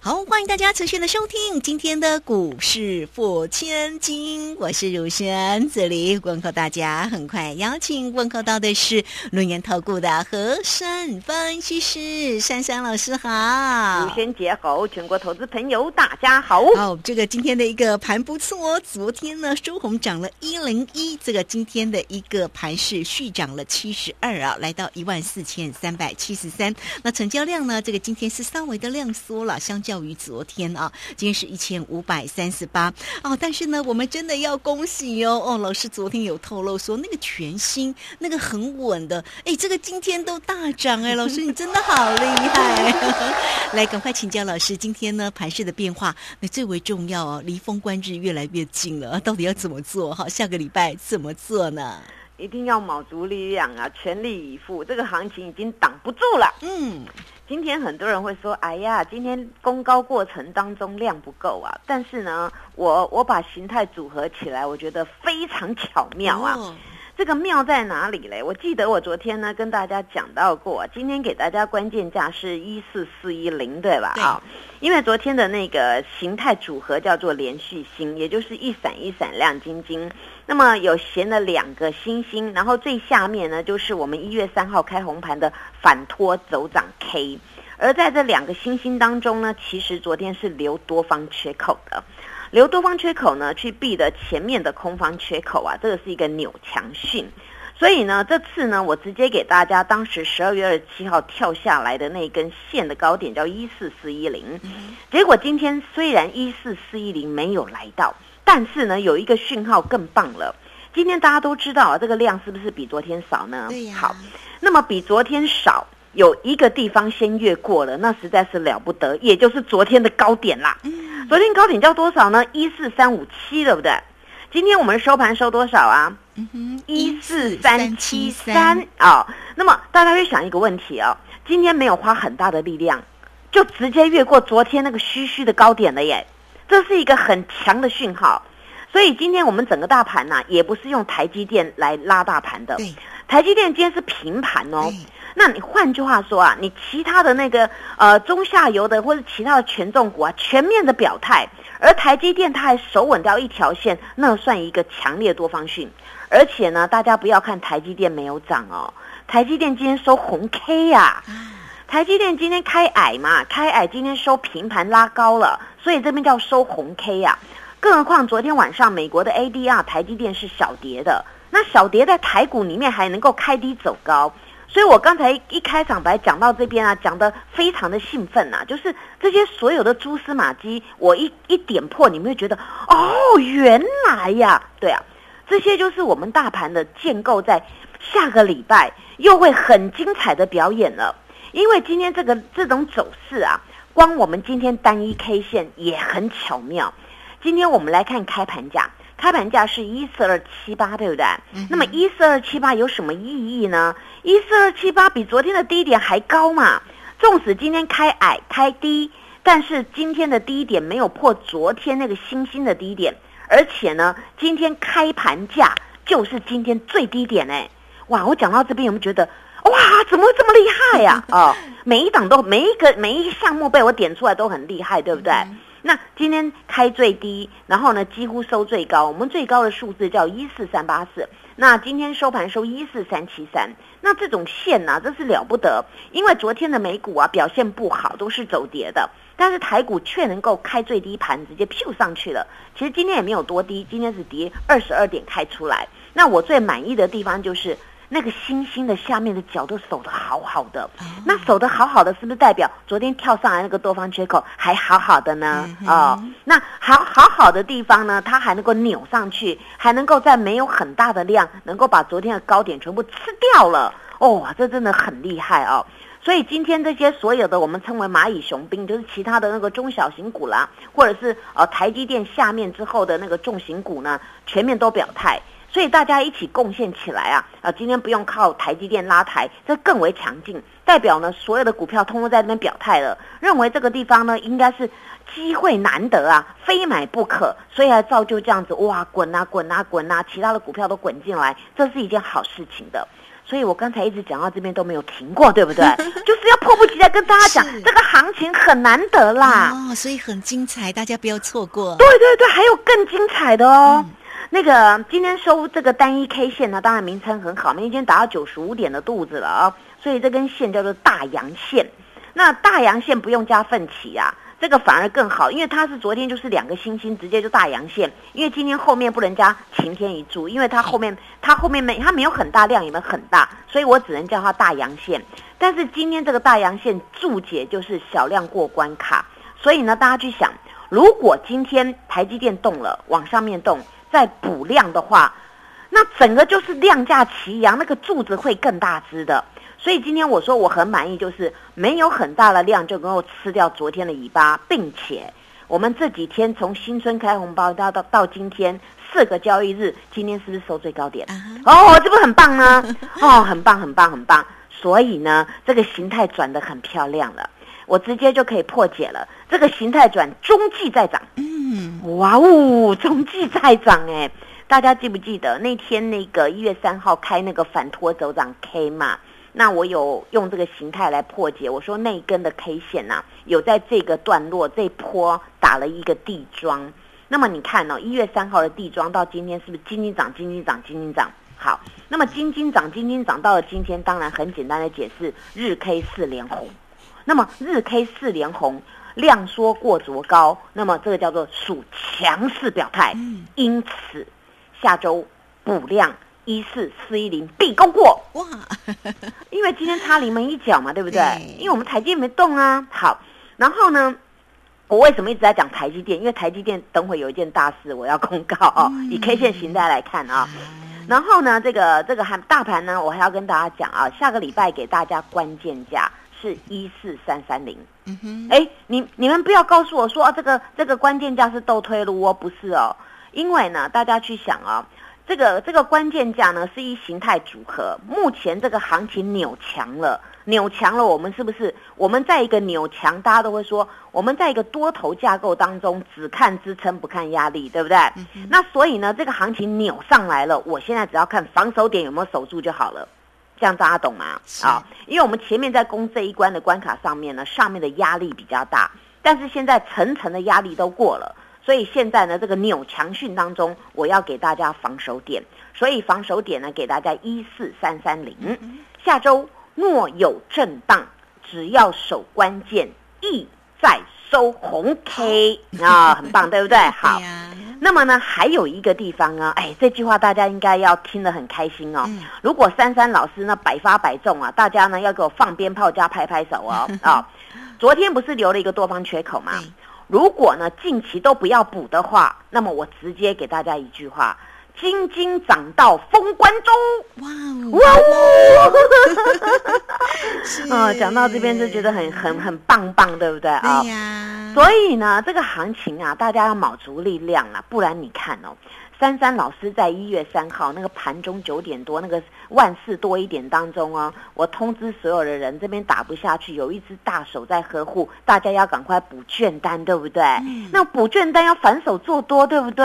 好，欢迎大家持续的收听今天的股市破千金，我是如轩，这里问候大家。很快邀请问候到的是轮研投顾的和山分析师珊珊老师，好，如轩姐好，全国投资朋友大家好。好，这个今天的一个盘不错哦，昨天呢收红涨了一零一，这个今天的一个盘是续涨了七十二啊，来到一万四千三百七十三。那成交量呢，这个今天是稍微的量缩了，相较。于昨天啊，今天是一千五百三十八哦，但是呢，我们真的要恭喜哦哦，老师昨天有透露说那个全新、那个很稳的，哎，这个今天都大涨哎，老师你真的好厉害！来，赶快请教老师，今天呢盘势的变化，那最为重要哦，离封关日越来越近了，到底要怎么做？哈，下个礼拜怎么做呢？一定要卯足力量啊，全力以赴，这个行情已经挡不住了。嗯。今天很多人会说：“哎呀，今天攻高过程当中量不够啊。”但是呢，我我把形态组合起来，我觉得非常巧妙啊。这个妙在哪里嘞？我记得我昨天呢跟大家讲到过，今天给大家关键价是一四四一零，对吧？好，因为昨天的那个形态组合叫做连续星，也就是一闪一闪亮晶晶。那么有闲了两个星星，然后最下面呢就是我们一月三号开红盘的反托走涨 K，而在这两个星星当中呢，其实昨天是留多方缺口的，留多方缺口呢去避的前面的空方缺口啊，这个是一个扭强讯，所以呢这次呢我直接给大家当时十二月二十七号跳下来的那根线的高点叫一四四一零，结果今天虽然一四四一零没有来到。但是呢，有一个讯号更棒了。今天大家都知道啊，这个量是不是比昨天少呢？对好，那么比昨天少，有一个地方先越过了，那实在是了不得，也就是昨天的高点啦。嗯。昨天高点叫多少呢？一四三五七，对不对？今天我们收盘收多少啊？一四三七三啊。那么大家会想一个问题哦，今天没有花很大的力量，就直接越过昨天那个虚虚的高点了耶。这是一个很强的讯号，所以今天我们整个大盘呢，也不是用台积电来拉大盘的。台积电今天是平盘哦。那你换句话说啊，你其他的那个呃中下游的或者其他的权重股啊，全面的表态，而台积电它还守稳掉一条线，那算一个强烈多方讯。而且呢，大家不要看台积电没有涨哦，台积电今天收红 K 呀。台积电今天开矮嘛，开矮，今天收平盘拉高了，所以这边叫收红 K 呀。更何况昨天晚上美国的 ADR 台积电是小跌的，那小跌在台股里面还能够开低走高，所以我刚才一开场白讲到这边啊，讲的非常的兴奋呐，就是这些所有的蛛丝马迹，我一一点破，你们会觉得哦，原来呀，对啊，这些就是我们大盘的建构，在下个礼拜又会很精彩的表演了。因为今天这个这种走势啊，光我们今天单一 K 线也很巧妙。今天我们来看开盘价，开盘价是一四二七八，对不对？那么一四二七八有什么意义呢？一四二七八比昨天的低点还高嘛？纵使今天开矮开低，但是今天的低点没有破昨天那个新兴的低点，而且呢，今天开盘价就是今天最低点哎！哇，我讲到这边有没有觉得？哇，怎么会这么厉害呀？哦，每一档都每一个每一个项目被我点出来都很厉害，对不对？那今天开最低，然后呢几乎收最高，我们最高的数字叫一四三八四。那今天收盘收一四三七三，那这种线呢，真是了不得。因为昨天的美股啊表现不好，都是走跌的，但是台股却能够开最低盘，直接飘上去了。其实今天也没有多低，今天是跌二十二点开出来。那我最满意的地方就是。那个星星的下面的角都守得好好的，那守得好好的，是不是代表昨天跳上来那个多方缺口还好好的呢？哦，那好好好的地方呢，它还能够扭上去，还能够在没有很大的量，能够把昨天的高点全部吃掉了。哦，这真的很厉害哦。所以今天这些所有的我们称为蚂蚁雄兵，就是其他的那个中小型股啦，或者是呃台积电下面之后的那个重型股呢，全面都表态。所以大家一起贡献起来啊，啊，今天不用靠台积电拉抬，这更为强劲，代表呢所有的股票通通在那边表态了，认为这个地方呢应该是机会难得啊，非买不可，所以才造就这样子哇，滚啊滚啊滚啊，其他的股票都滚进来，这是一件好事情的。所以我刚才一直讲到这边都没有停过，对不对？就是要迫不及待跟大家讲，这个行情很难得啦。哦，所以很精彩，大家不要错过。对对对，还有更精彩的哦。那个今天收这个单一 K 线呢，当然名称很好，明天达到九十五点的肚子了啊，所以这根线叫做大阳线。那大阳线不用加奋起啊。这个反而更好，因为它是昨天就是两个星星直接就大阳线，因为今天后面不能加晴天一柱，因为它后面它后面没它没有很大量也没很大，所以我只能叫它大阳线。但是今天这个大阳线注解就是小量过关卡，所以呢大家去想，如果今天台积电动了往上面动再补量的话，那整个就是量价齐扬，那个柱子会更大只的。所以今天我说我很满意，就是没有很大的量就能够吃掉昨天的尾巴，并且我们这几天从新春开红包到到到今天四个交易日，今天是不是收最高点？哦，这不很棒呢？哦，很棒，很棒，很棒。所以呢，这个形态转得很漂亮了，我直接就可以破解了。这个形态转，中继在涨。嗯，哇哦，中继在涨哎！大家记不记得那天那个一月三号开那个反拖走涨 K 嘛？那我有用这个形态来破解，我说那一根的 K 线呐，有在这个段落这波打了一个地桩。那么你看哦，一月三号的地桩到今天是不是金金涨、金金涨、金金涨？好，那么金金涨、金金涨到了今天，当然很简单的解释，日 K 四连红。那么日 K 四连红，量缩过昨高，那么这个叫做属强势表态。因此下周补量。一四四一零必攻过哇！因为今天差临门一脚嘛，对不对？因为我们台积电没动啊。好，然后呢，我为什么一直在讲台积电？因为台积电等会有一件大事我要公告哦。以 K 线形态来看啊，然后呢，这个这个还大盘呢，我还要跟大家讲啊，下个礼拜给大家关键价是一四三三零。嗯哼，哎，你你们不要告诉我说啊，这个这个关键价是倒推路哦，不是哦，因为呢，大家去想啊。这个这个关键价呢是一形态组合，目前这个行情扭强了，扭强了，我们是不是我们在一个扭强？大家都会说我们在一个多头架构当中，只看支撑不看压力，对不对？那所以呢，这个行情扭上来了，我现在只要看防守点有没有守住就好了，这样大家懂吗？啊，因为我们前面在攻这一关的关卡上面呢，上面的压力比较大，但是现在层层的压力都过了。所以现在呢，这个扭强训当中，我要给大家防守点。所以防守点呢，给大家一四三三零。下周若有震荡，只要守关键，意在收红 K 啊，很棒，对不对？好。那么呢，还有一个地方啊，哎，这句话大家应该要听得很开心哦。如果珊珊老师呢百发百中啊，大家呢要给我放鞭炮加拍拍手哦啊！昨天不是留了一个多方缺口吗？如果呢近期都不要补的话，那么我直接给大家一句话：金金涨到封关中。哇哇哦！啊，讲到这边就觉得很很很棒棒，对不对啊？对呀。所以呢，这个行情啊，大家要卯足力量啊，不然你看哦。珊珊老师在一月三号那个盘中九点多那个万事多一点当中哦，我通知所有的人这边打不下去，有一只大手在呵护，大家要赶快补券单，对不对？那补券单要反手做多，对不对？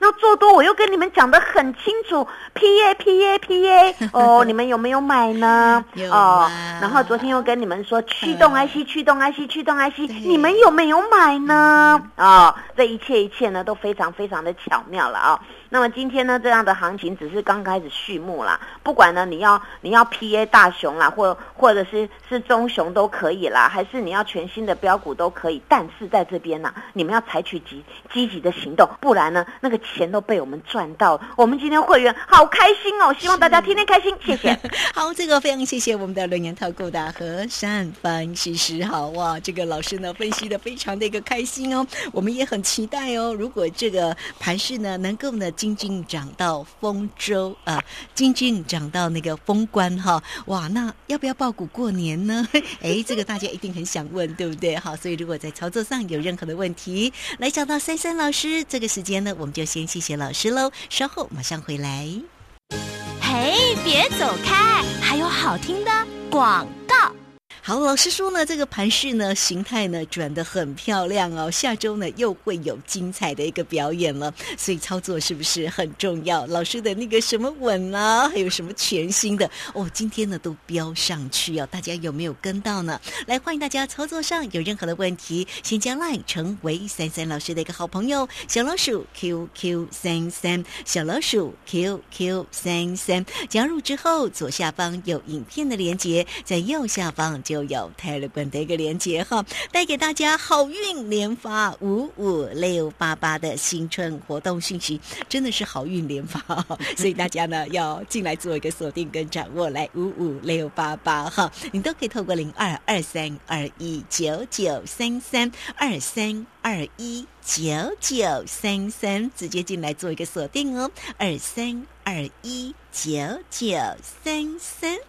那做多我又跟你们讲的很清楚，P A P A P A 哦，你们有没有买呢？哦，然后昨天又跟你们说驱动 IC 驱动 IC 驱动 IC，你们有没有买呢？啊，这一切一切呢都非常非常的巧妙了啊。那么今天呢，这样的行情只是刚开始序幕啦。不管呢，你要你要 P A 大熊啦，或或者是是中熊都可以啦，还是你要全新的标股都可以。但是在这边呢，你们要采取积积极的行动，不然呢，那个钱都被我们赚到。我们今天会员好开心哦，希望大家天天开心，谢谢。好，这个非常谢谢我们的轮研套购的和善分析师，好哇，这个老师呢分析的非常的一个开心哦，我们也很期待哦。如果这个盘势呢能够呢。金金涨到丰州啊，金金涨到那个封关哈，哇，那要不要报股过年呢？哎，这个大家一定很想问，对不对？好，所以如果在操作上有任何的问题，来找到三三老师。这个时间呢，我们就先谢谢老师喽，稍后马上回来。嘿，别走开，还有好听的广。好，老师说呢，这个盘势呢，形态呢转的很漂亮哦。下周呢又会有精彩的一个表演了，所以操作是不是很重要？老师的那个什么稳啊，还有什么全新的哦，今天呢都标上去哦，大家有没有跟到呢？来，欢迎大家操作上有任何的问题，先加 line 成为三三老师的一个好朋友，小老鼠 QQ 三三，小老鼠 QQ 三三，加入之后左下方有影片的连接，在右下方就。就有泰勒管的一个连接哈，带给大家好运连发五五六八八的新春活动讯息，真的是好运连发，所以大家呢要进来做一个锁定跟掌握，来五五六八八哈，你都可以透过零二二三二一九九三三二三二一九九三三直接进来做一个锁定哦，二三二一九九三三。